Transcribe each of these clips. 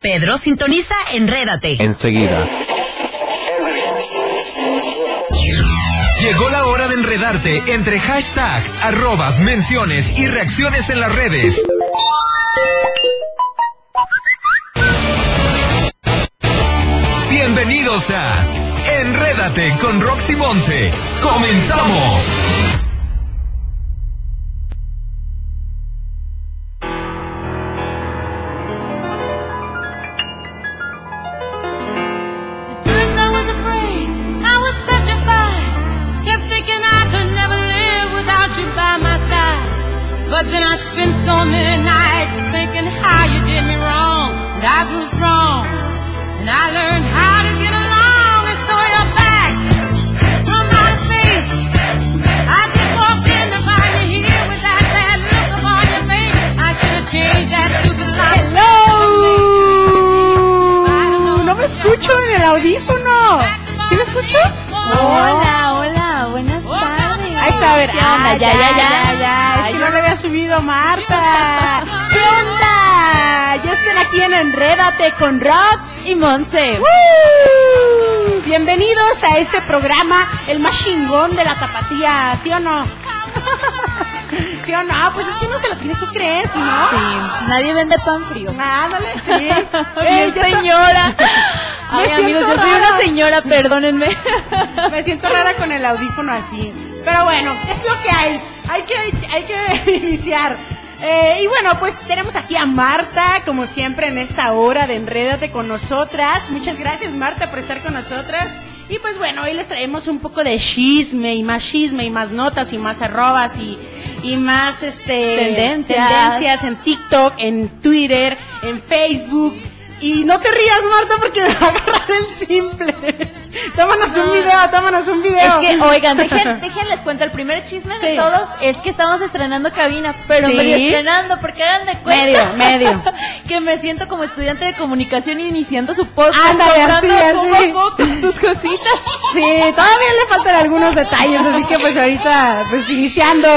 Pedro sintoniza Enrédate. Enseguida. Llegó la hora de enredarte entre hashtag, arrobas, menciones y reacciones en las redes. Bienvenidos a Enrédate con Roxy Monse. ¡Comenzamos! But then I spent so many nights thinking how you did me wrong. And I grew strong. And I learned how to get along. And so you're back from my face. I just walked in to find you here with that sad look upon your face. I should have changed that stupid life. ¡Hello! No me escucho en el audífono. ¿Sí me escucho? Hola, hola, buenas tardes. Ahí está, a ver. ¿Qué onda? Ah, ya, ya, ya. Subido Marta. ¿Qué onda? Ya están aquí en Enrédate con Rox. Y Monse. ¡Woo! Bienvenidos a este programa, el más chingón de la tapatía, ¿sí o no? ¿Sí o no? Pues es que no se lo tiene que creer, ¿sí no? Sí, nadie vende pan frío. Ándale, sí. Ey, ya está- señora. Me Ay, siento amigos, yo soy una señora, perdónenme. Me siento rara con el audífono así. Pero bueno, es lo que hay. Hay que, hay que iniciar. Eh, y bueno, pues tenemos aquí a Marta, como siempre, en esta hora de Enrédate con nosotras. Muchas gracias, Marta, por estar con nosotras. Y pues bueno, hoy les traemos un poco de chisme y más chisme y más notas y más arrobas y, y más este Tendencias. tendencias en TikTok, en Twitter, en Facebook. Y no te rías, Marta, porque me va a agarrar el simple. Tómanos un video, tómanos un video. Es que, oigan, dejen, déjenles cuento, el primer chisme de todos es que estamos estrenando cabina, pero Sí. medio estrenando, porque hagan de cuenta Medio, medio. que me siento como estudiante de comunicación iniciando su podcast, Ándale, así, poco así. poco sus cositas. Sí, todavía le faltan algunos detalles, así que pues ahorita, pues iniciando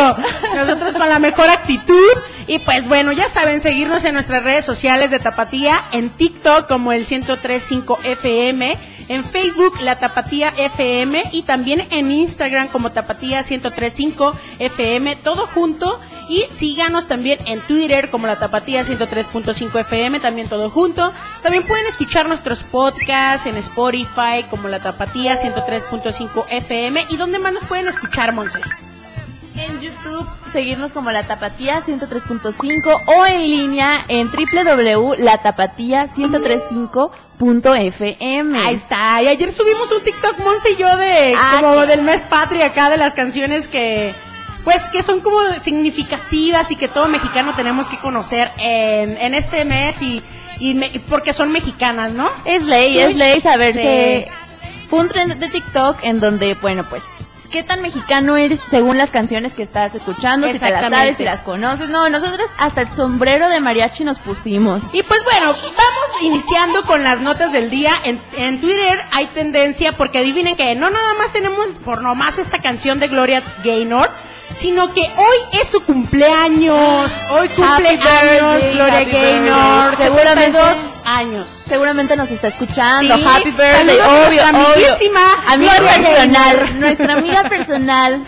nosotros con la mejor actitud. Y pues bueno, ya saben, seguirnos en nuestras redes sociales de Tapatía, en TikTok como el 1035 FM, en Facebook La Tapatía FM y también en Instagram como Tapatía 1035 FM, todo junto. Y síganos también en Twitter como La Tapatía 103.5 FM, también todo junto. También pueden escuchar nuestros podcasts en Spotify como La Tapatía 103.5 FM. ¿Y dónde más nos pueden escuchar, Monse? En YouTube, seguirnos como La Tapatía 103.5 o en línea en www.latapatía1035.fm. Ahí está. Y ayer subimos un TikTok, Monse y yo, de Ah, como del mes patria acá, de las canciones que, pues, que son como significativas y que todo mexicano tenemos que conocer en, en este mes y, y me- y porque son mexicanas, ¿no? Es ley, es ley saberse. Sí. Fue un trend de TikTok en donde, bueno, pues, ¿qué tan mexicano eres según las canciones que estás escuchando? Si te las sabes, si las conoces. No, nosotros hasta el sombrero de mariachi nos pusimos. Y pues bueno, vamos iniciando con las notas del día. En, en Twitter hay tendencia porque adivinen que no nada más tenemos por nomás esta canción de Gloria Gaynor, sino que hoy es su cumpleaños. Hoy cumple Happy años birthday, Gloria Gaynor. Seguramente- 72 años. Seguramente nos está escuchando. Sí, Happy birthday, obvio, amiguísima Amiga personal, Gaynor. nuestra amiga personal.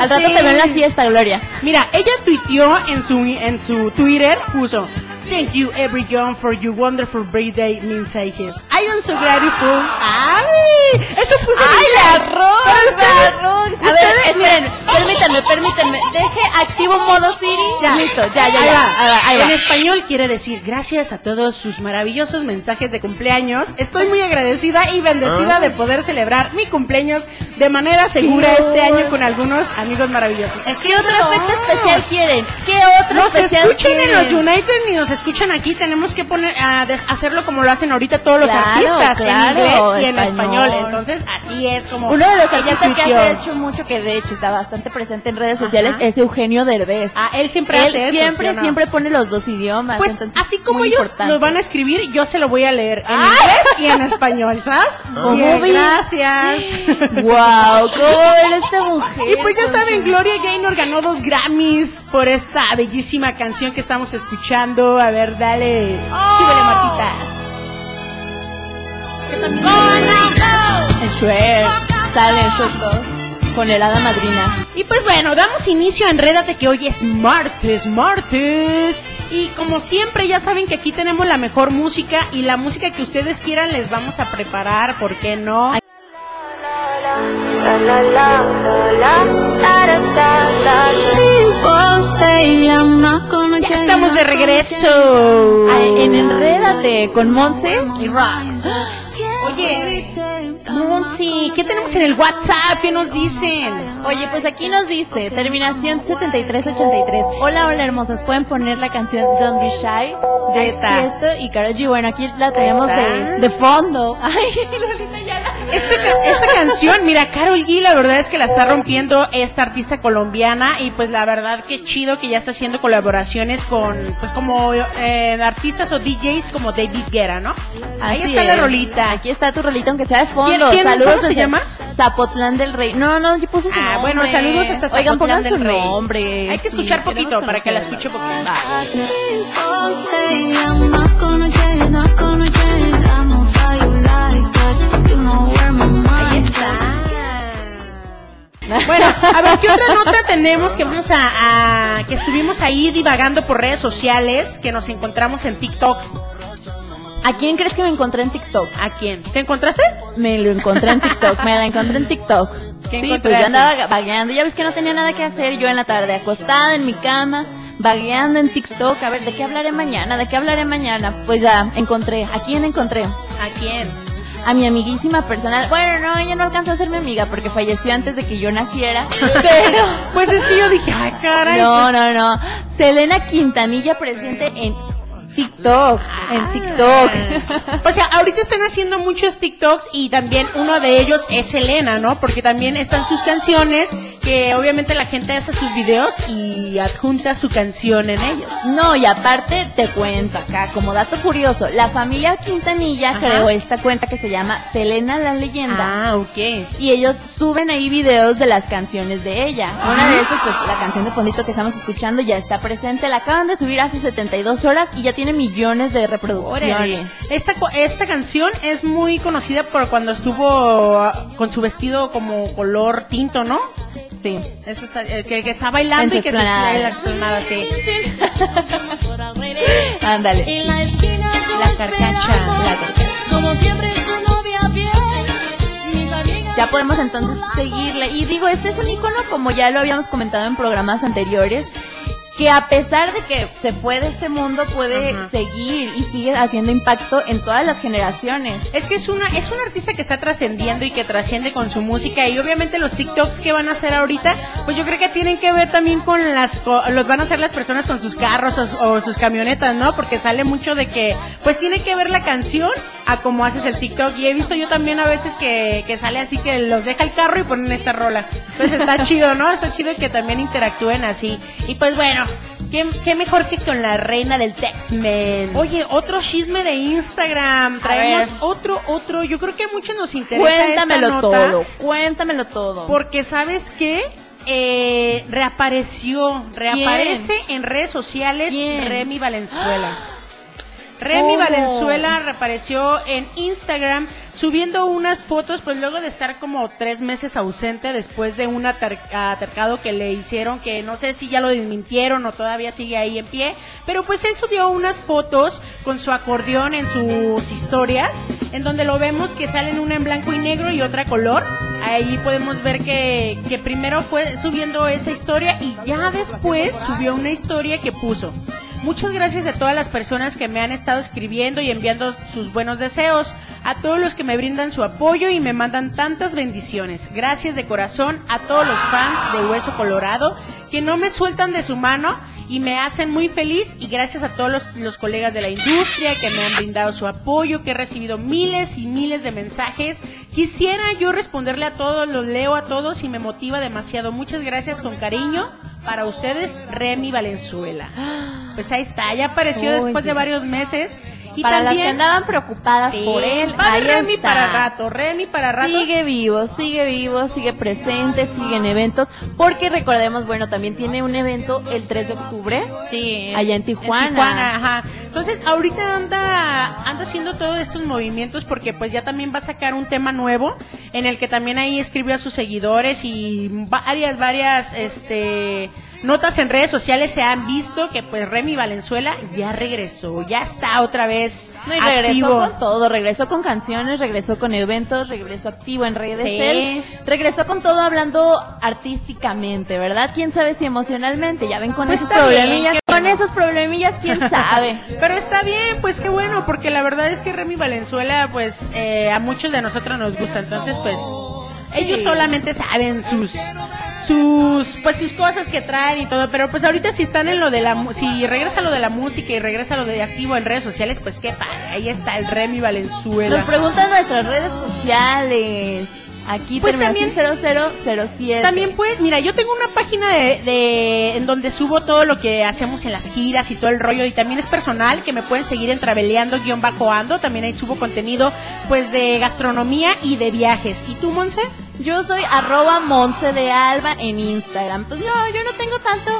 Al rato Sí. te veo en la fiesta, Gloria. Mira, ella tuiteó en su en su Twitter, puso Thank you, every young, for your wonderful birthday mensajes. I am so grateful. ¡Ay! Eso puso ¡Ay, las rosas! Pero ustedes- A ver, ustedes- esperen, permítanme, permítanme. Deje activo modo Siri. Ya. Listo, ya, ya, ya. En español quiere decir gracias a todos sus maravillosos mensajes de cumpleaños. Estoy muy agradecida y bendecida de poder celebrar mi cumpleaños de manera segura este año con algunos amigos maravillosos. Es ¿Qué otro efecto especial quieren? ¿Qué otro Nos especial escuchan en quieren? los United y nos escuchan aquí. Tenemos que poner a hacerlo como lo hacen ahorita todos los Claro, artistas claro, en inglés y en español. español. Entonces así es como Uno de los artistas que ha hecho mucho, que de hecho está bastante presente en redes sociales, Ajá. es Eugenio Derbez. Ah, él siempre Él hace eso. siempre, ¿sí o no? siempre pone los dos idiomas. Pues entonces, así como ellos importante. lo van a escribir, yo se lo voy a leer en ¡Ay! inglés y en español, ¿sabes? ¿Cómo Bien, gracias. ¡Wow! ¿Cómo ven esta mujer? Y pues ya saben, Gloria Gaynor ganó dos Grammys por esta bellísima canción que estamos escuchando a ver, dale. Oh. Súbele, Martita. El sale con el hada madrina. Y pues bueno, damos inicio a Enrédate que hoy es martes, martes. Y como siempre, ya saben que aquí tenemos la mejor música y la música que ustedes quieran les vamos a preparar, ¿por qué no? Ya estamos de regreso. En Enrédate con Monse y Rox. Oye, Monsi, ¿qué tenemos en el WhatsApp? ¿Qué nos dicen? Oye, pues aquí nos dice, terminación 7383. Hola, hola hermosas, pueden poner la canción Don't Be Shy de está. Tiesto y Karol G. Bueno, aquí la tenemos de, de fondo. Ay. Esta, esta canción, mira, Carol G, la verdad es que la está rompiendo esta artista colombiana y pues la verdad que chido que ya está haciendo colaboraciones con, pues como eh, artistas o DJs como David Guerra, ¿no? Ahí está la rolita. Aquí está tu rolita, aunque sea de fondo. ¿Quién- saludos cómo se llama? Zapotlán del Rey. No, no, yo puse su Ah, nombre. bueno, saludos hasta Oigan, Zapotlán pongan del su Rey. nombre. Hay que escuchar poquito para que la escuche poquito. Va. Bueno, a ver, ¿qué otra nota tenemos que vamos a, a- que estuvimos ahí divagando por redes sociales, que nos encontramos en TikTok? ¿A quién crees que me encontré en TikTok? ¿A quién? ¿Te encontraste? Me lo encontré en TikTok, me la encontré en TikTok. ¿Qué Sí, pues yo andaba vagueando, ya ves que no tenía nada que hacer, yo en la tarde acostada en mi cama, vagueando en TikTok, a ver, ¿de qué hablaré mañana? ¿De qué hablaré mañana? Pues ya, encontré, ¿a quién encontré? ¿A quién? A mi amiguísima personal, bueno, no, ella no alcanzó a ser mi amiga porque falleció antes de que yo naciera, pero... Pues es que yo dije, ay, caray. No, no, no. Selena Quintanilla presente en TikTok, en TikTok. Ah. O sea, ahorita están haciendo muchos TikToks y también uno de ellos es Selena, ¿no? Porque también están sus canciones, que obviamente la gente hace sus videos y adjunta su canción en ellos. No, y aparte te cuento acá, como dato curioso, la familia Quintanilla Ajá. creó esta cuenta que se llama Selena la Leyenda. Ah, ok. Y ellos suben ahí videos de las canciones de ella. Una de esas, pues la canción de fondito que estamos escuchando ya está presente. La acaban de subir hace 72 horas y ya tiene millones de reproducciones. Esta, co- esta canción es muy conocida por cuando estuvo ah, con su vestido como color tinto, ¿no? Sí. Eso está- eh, que, que está bailando y que se explanada. en la explanada, sí. Ándale. La carcacha. Como siempre novia. Ya podemos entonces seguirle. Y digo, este es un icono, como ya lo habíamos comentado en programas anteriores, que a pesar de que se fue de este mundo, puede Ajá. seguir y sigue haciendo impacto en todas las generaciones. Es que es una es un artista que está trascendiendo y que trasciende con su música y obviamente los TikToks que van a hacer ahorita, pues yo creo que tienen que ver también con las los van a hacer las personas con sus carros o, o sus camionetas, ¿no? Porque sale mucho de que pues tiene que ver la canción a cómo haces el TikTok y he visto yo también a veces que, que sale así que los deja el carro y ponen esta rola. Entonces está chido, ¿no? Está chido que también interactúen así. Y pues bueno, ¿Qué, qué mejor que con la reina del Tex-Men? Oye, otro chisme de Instagram. Traemos otro, otro. Yo creo que a muchos nos interesa esta Cuéntamelo nota. todo, cuéntamelo todo. Porque, ¿sabes qué? Eh, reapareció, reaparece en redes sociales ¿Quién? Remy Valenzuela. Remy. Valenzuela reapareció en Instagram subiendo unas fotos, pues luego de estar como tres meses ausente después de un ater- atercado que le hicieron, que no sé si ya lo desmintieron o todavía sigue ahí en pie, pero pues él subió unas fotos con su acordeón en sus historias, en donde lo vemos que salen una en blanco y negro y otra color. Ahí podemos ver que, que primero fue subiendo esa historia y ya después subió una historia que puso. Muchas gracias a todas las personas que me han estado escribiendo y enviando sus buenos deseos, a todos los que me brindan su apoyo y me mandan tantas bendiciones. Gracias de corazón a todos los fans de Hueso Colorado que no me sueltan de su mano y me hacen muy feliz y gracias a todos los, los colegas de la industria que me han brindado su apoyo, que he recibido miles y miles de mensajes. Quisiera yo responderle a todos, los leo a todos y me motiva demasiado. Muchas gracias con cariño. para ustedes, Remy Valenzuela. Pues ahí está, ya apareció después de varios meses. Y para las que también andaban preocupadas Sí, por él, para ahí Remy está. para rato, Remy para rato. Sigue vivo, sigue vivo, sigue presente, sigue en eventos, porque recordemos, bueno, también tiene un evento el 3 de octubre. Sí, Allá en Tijuana. ajá. Entonces, ahorita anda anda haciendo todos estos movimientos porque pues ya también va a sacar un tema nuevo en el que también ahí escribió a sus seguidores y varias varias este notas en redes sociales se han visto que pues Remy Valenzuela ya regresó, ya está otra vez No, y regresó activo. con todo, regresó con canciones, regresó con eventos, regresó activo en redes, Sí. él regresó con todo hablando artísticamente, ¿verdad? ¿Quién sabe si emocionalmente? Ya ven con Pues esos bien, problemillas, qué con esos problemillas, ¿quién sabe? Pero está bien, pues qué bueno, porque la verdad es que Remy Valenzuela, pues eh, a muchos de nosotros nos gusta, entonces pues ellos solamente saben sus sus pues sus cosas que traen y todo, pero pues ahorita si están en lo de la si regresa lo de la música y regresa lo de activo en redes sociales, pues qué padre, ahí está el Remy Valenzuela. Nos preguntan nuestras redes sociales. Aquí Pues terminación también- 0007. También pues, mira, yo tengo una página de, de- en donde subo todo lo que hacemos en las giras y todo el rollo y también es personal que me pueden seguir en traveleando-ando, también ahí subo contenido pues de gastronomía y de viajes. ¿Y tú, Monse? Yo soy arroba Monse de Alba en Instagram. Pues no, yo no tengo tanto,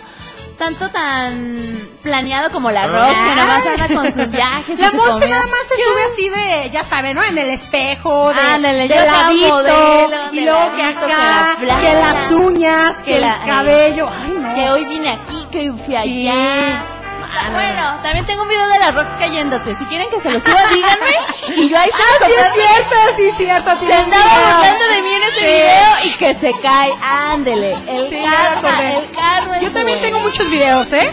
tanto tan planeado como la Rox, que nada más anda con sus viajes. La Monse nada más se sube así de, ya sabe, ¿no? En el espejo, de, Ándale, de yo acá ladito, modelo, y de luego que ladito, acá, que la que playa, las uñas, que, que el la- cabello. Ay, no. Que hoy vine aquí, que hoy fui Sí. allá. Ah, Ah, bueno, también tengo un video de la Rox cayéndose. Si quieren que se lo suba, díganme. Y yo ahí se Ah, sí es cierto, sí es cierto. Se andaba burlando de mí en ese Sí. video y que se cae. Ándele. El Sí, el Yo también tengo muchos videos, ¿eh?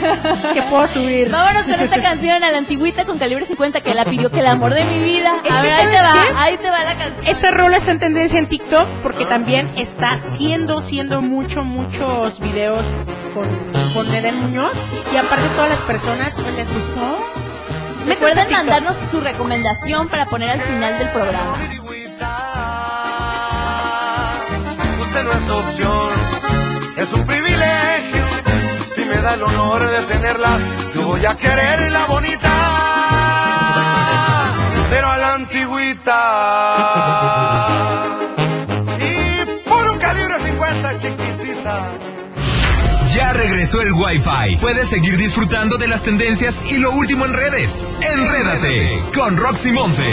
que puedo subir. Vámonos con esta canción a la antigüita con calibre 50 que la pidió que el amor de mi vida. Es a ver, ahí te ¿sabes va, qué? ahí te va la canción. Esa rola está en tendencia en TikTok porque también está haciendo, siendo mucho, muchos videos con, con Eden Muñoz y aparte todas las personas pues, les gustó. Recuerden mandarnos su recomendación para poner al final del programa. Usted no es opción, es un privilegio. El honor de tenerla, yo voy a quererla bonita, pero a la antigüita. Y por un calibre 50 chiquitita. Ya regresó el Wi-Fi. Puedes seguir disfrutando de las tendencias y lo último en redes. Enrédate con Roxy Monse.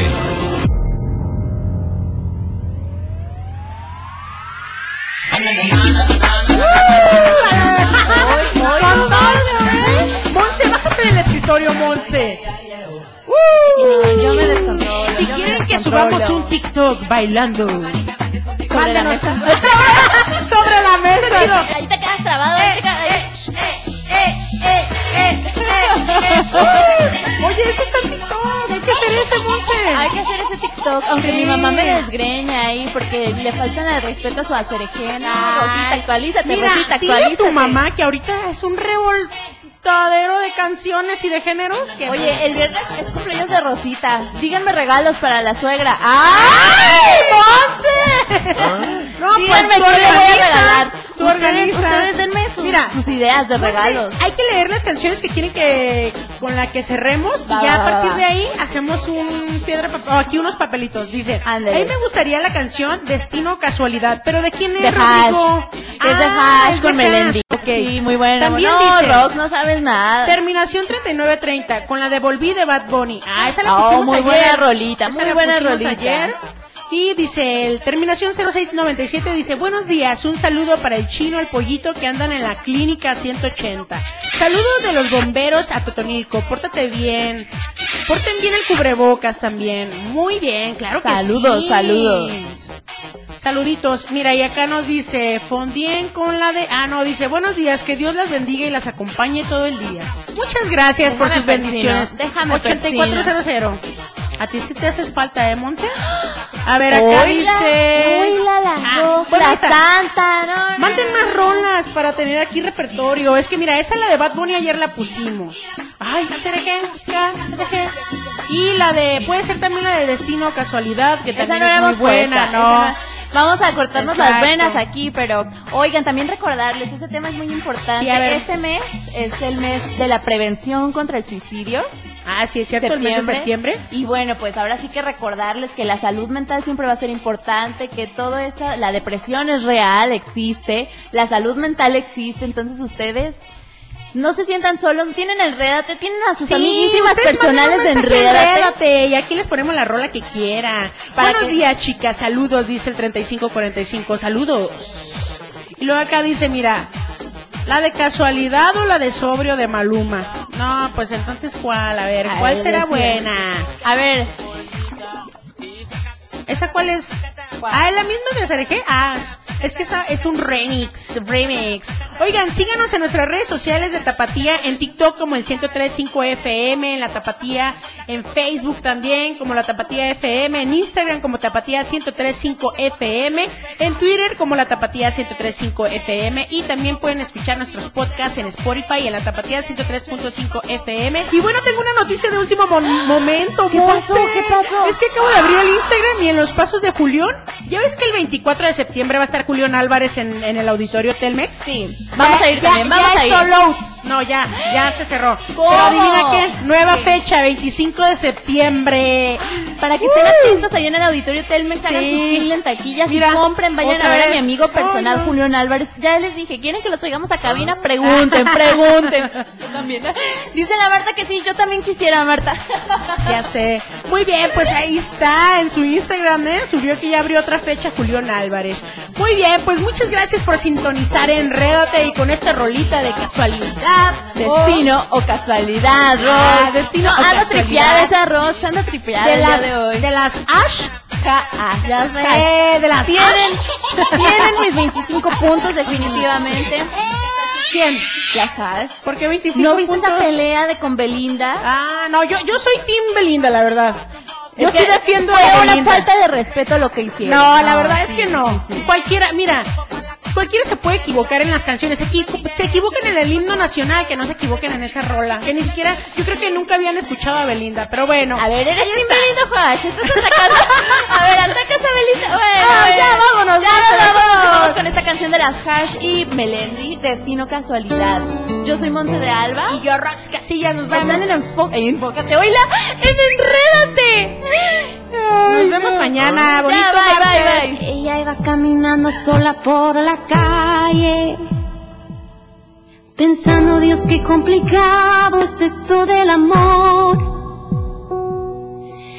Escritorio, Monse. yo me descontrolo. Si yo me quieren que subamos un TikTok bailando sobre la mesa. sobre la mesa. Ahí te quedas trabado. te quedas- ahí- Oye, eso está en TikTok. Hay que hacer ese, Monse. Hay que hacer ese TikTok, aunque mi mamá me desgreña ahí porque le faltan el respeto a su acerejena. Rosita, actualízate, Mira, Rosita, dile a actualízate. tu mamá que ahorita es un revoltadero de canciones y de géneros que... Oye, el viernes es cumpleaños de Rosita. Díganme regalos para la suegra. ¡Ay, Monse! No, Díganme pues tú qué le voy a regalar. Tú Ustedes, organiza. ustedes denme sus, Mira, sus ideas de regalos. Hay que leer las canciones que quieren que con la que cerremos Va, y ya va, a partir va. de ahí hacemos un piedra papel, o aquí unos papelitos. Dice, Ándale. a mí me gustaría la canción Destino Casualidad, pero ¿de quién es De Rodrigo? Hash. Es de Ah, Hash es con. Melendi. Ok. Sí, muy buena. También no, dice, Rox, no sabes nada. Terminación 3930 con la de Volví de Bad Bunny. Ah, esa la Oh, pusimos muy ayer. buena rolita, Esa muy la buena rolita. ayer. Y dice, el terminación 0697 dice, buenos días, un saludo para el chino, el pollito que andan en la clínica 180. Saludos de los bomberos a Totonilco, pórtate bien. Porten bien el cubrebocas también. Muy bien, claro que Saludos, sí. saludos. Saluditos. Mira, y acá nos dice, Fondien con la de... Ah, no, dice, buenos días, que Dios las bendiga y las acompañe todo el día. Muchas gracias por sus persino, bendiciones. déjame 8400. ¿A ti sí te haces falta, eh, Monse? A ver, acá Oila, dice... oila, la Ah, bueno, la santa, no, no. Manden más rolas para tener aquí repertorio. Es que mira, esa la de Bad Bunny ayer la pusimos. Ay, Cereje, Cereje. Y la de, puede ser también la de Destino o Casualidad, que también no es muy buena, puesto, ¿no? Esa Vamos a cortarnos las venas aquí, pero oigan, también recordarles, ese tema es muy importante. Sí, a ver. Este mes es el mes de la prevención contra el suicidio. Ah, sí, es cierto, el mes de septiembre. Y bueno, pues ahora sí que recordarles que la salud mental siempre va a ser importante, que todo eso, la depresión es real, existe, la salud mental existe, entonces ustedes no se sientan solos, tienen Enrédate, tienen a sus Sí, amiguísimas personales de. Enrédate, Y aquí les ponemos la rola que quieran. Para Buenos que- días, chicas. Saludos, dice el 3545. Saludos. Y luego acá dice, mira, ¿la de casualidad o la de sobrio de Maluma? No, pues entonces, ¿cuál? A ver, ¿cuál será buena? A ver, ¿Esa cuál es? Ah, ¿es la misma de Sergé? Ah, es que esa es un remix, remix. Oigan, síganos en nuestras redes sociales de Tapatía, en TikTok como el 1035 FM, en la Tapatía, en Facebook también como la Tapatía FM, en Instagram como Tapatía 1035 FM, en Twitter como la Tapatía 1035 FM y también pueden escuchar nuestros podcasts en Spotify y en la Tapatía 103.5 FM. Y bueno, tengo una noticia de último momento. ¿Qué pasó? ¿Qué pasó? Es que acabo de abrir el Instagram y en los pasos de Julián, ya ves que el 24 de septiembre va a estar Julián Álvarez en, en el auditorio Telmex. Sí. Vamos a ir también, vamos ya a ir. sold out. No, ya, ya se cerró. ¿Cómo? Pero adivina qué, nueva fecha, 25 de septiembre. para que estén atentos ahí en el auditorio Telmex, hagan Sí. su en taquillas Mira, y compren, vayan a ver a mi amigo personal Ay, no. Julián Álvarez. Ya les dije, ¿quieren que lo traigamos a cabina? Pregunten, pregunten. Yo también. Dice la Marta que sí, yo también quisiera, Marta. Ya sé. Muy bien, pues ahí está en su Instagram, ¿eh? Subió que ya abrió otra fecha Julián Álvarez. Muy bien, pues muchas gracias por sintonizar Enrédate y con esta rolita de casualidad. Destino o casualidad, Rox. Ah, destino no, o anda tripeada esa Rox, anda tripeada de el día las, de hoy. de las Ash. Ja-ah, ya sé. Eh, de las Tienen, Ash. tienen mis 25 puntos definitivamente. ¿Quién? Las Hash. ¿Por qué 25 ¿No viste puntos? esa pelea de con Belinda? Ah, no, yo, yo soy Team Belinda, la verdad. Yo sí defiendo fue a una Belinda. falta de respeto lo que hicieron. No, la verdad es que no. sí, sí. Cualquiera, mira, cualquiera se puede equivocar en las canciones. Se, equivo- se equivocan en el himno nacional, que no se equivoquen en esa rola. Que ni siquiera, yo creo que nunca habían escuchado a Belinda, pero bueno. A ver, eres está. Belinda Hash. Estás atacando. A ver, atacas a Belinda. Bueno, Ah, ya, vámonos, Ya vámonos. nos vamos. Vamos con esta canción de las Hash y Melendi, Destino Casualidad. Yo soy Monte de Alba. Y yo, Rox Casillas, nos vemos. Están en Enfócate. Oíla, en Enrédate. Nos vemos mañana. Bonito Ya, bye, bye, bye. Ella iba caminando sola por la calle, pensando, Dios, qué complicado es esto del amor.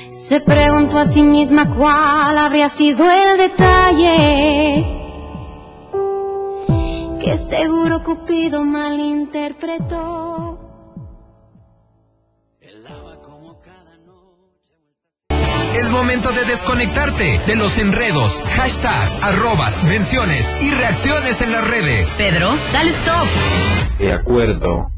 Se preguntó a sí misma cuál habría sido el detalle, que seguro Cupido malinterpretó. Es momento de desconectarte de los enredos, hashtag, arrobas, menciones y reacciones en las redes. Pedro, dale stop. De acuerdo.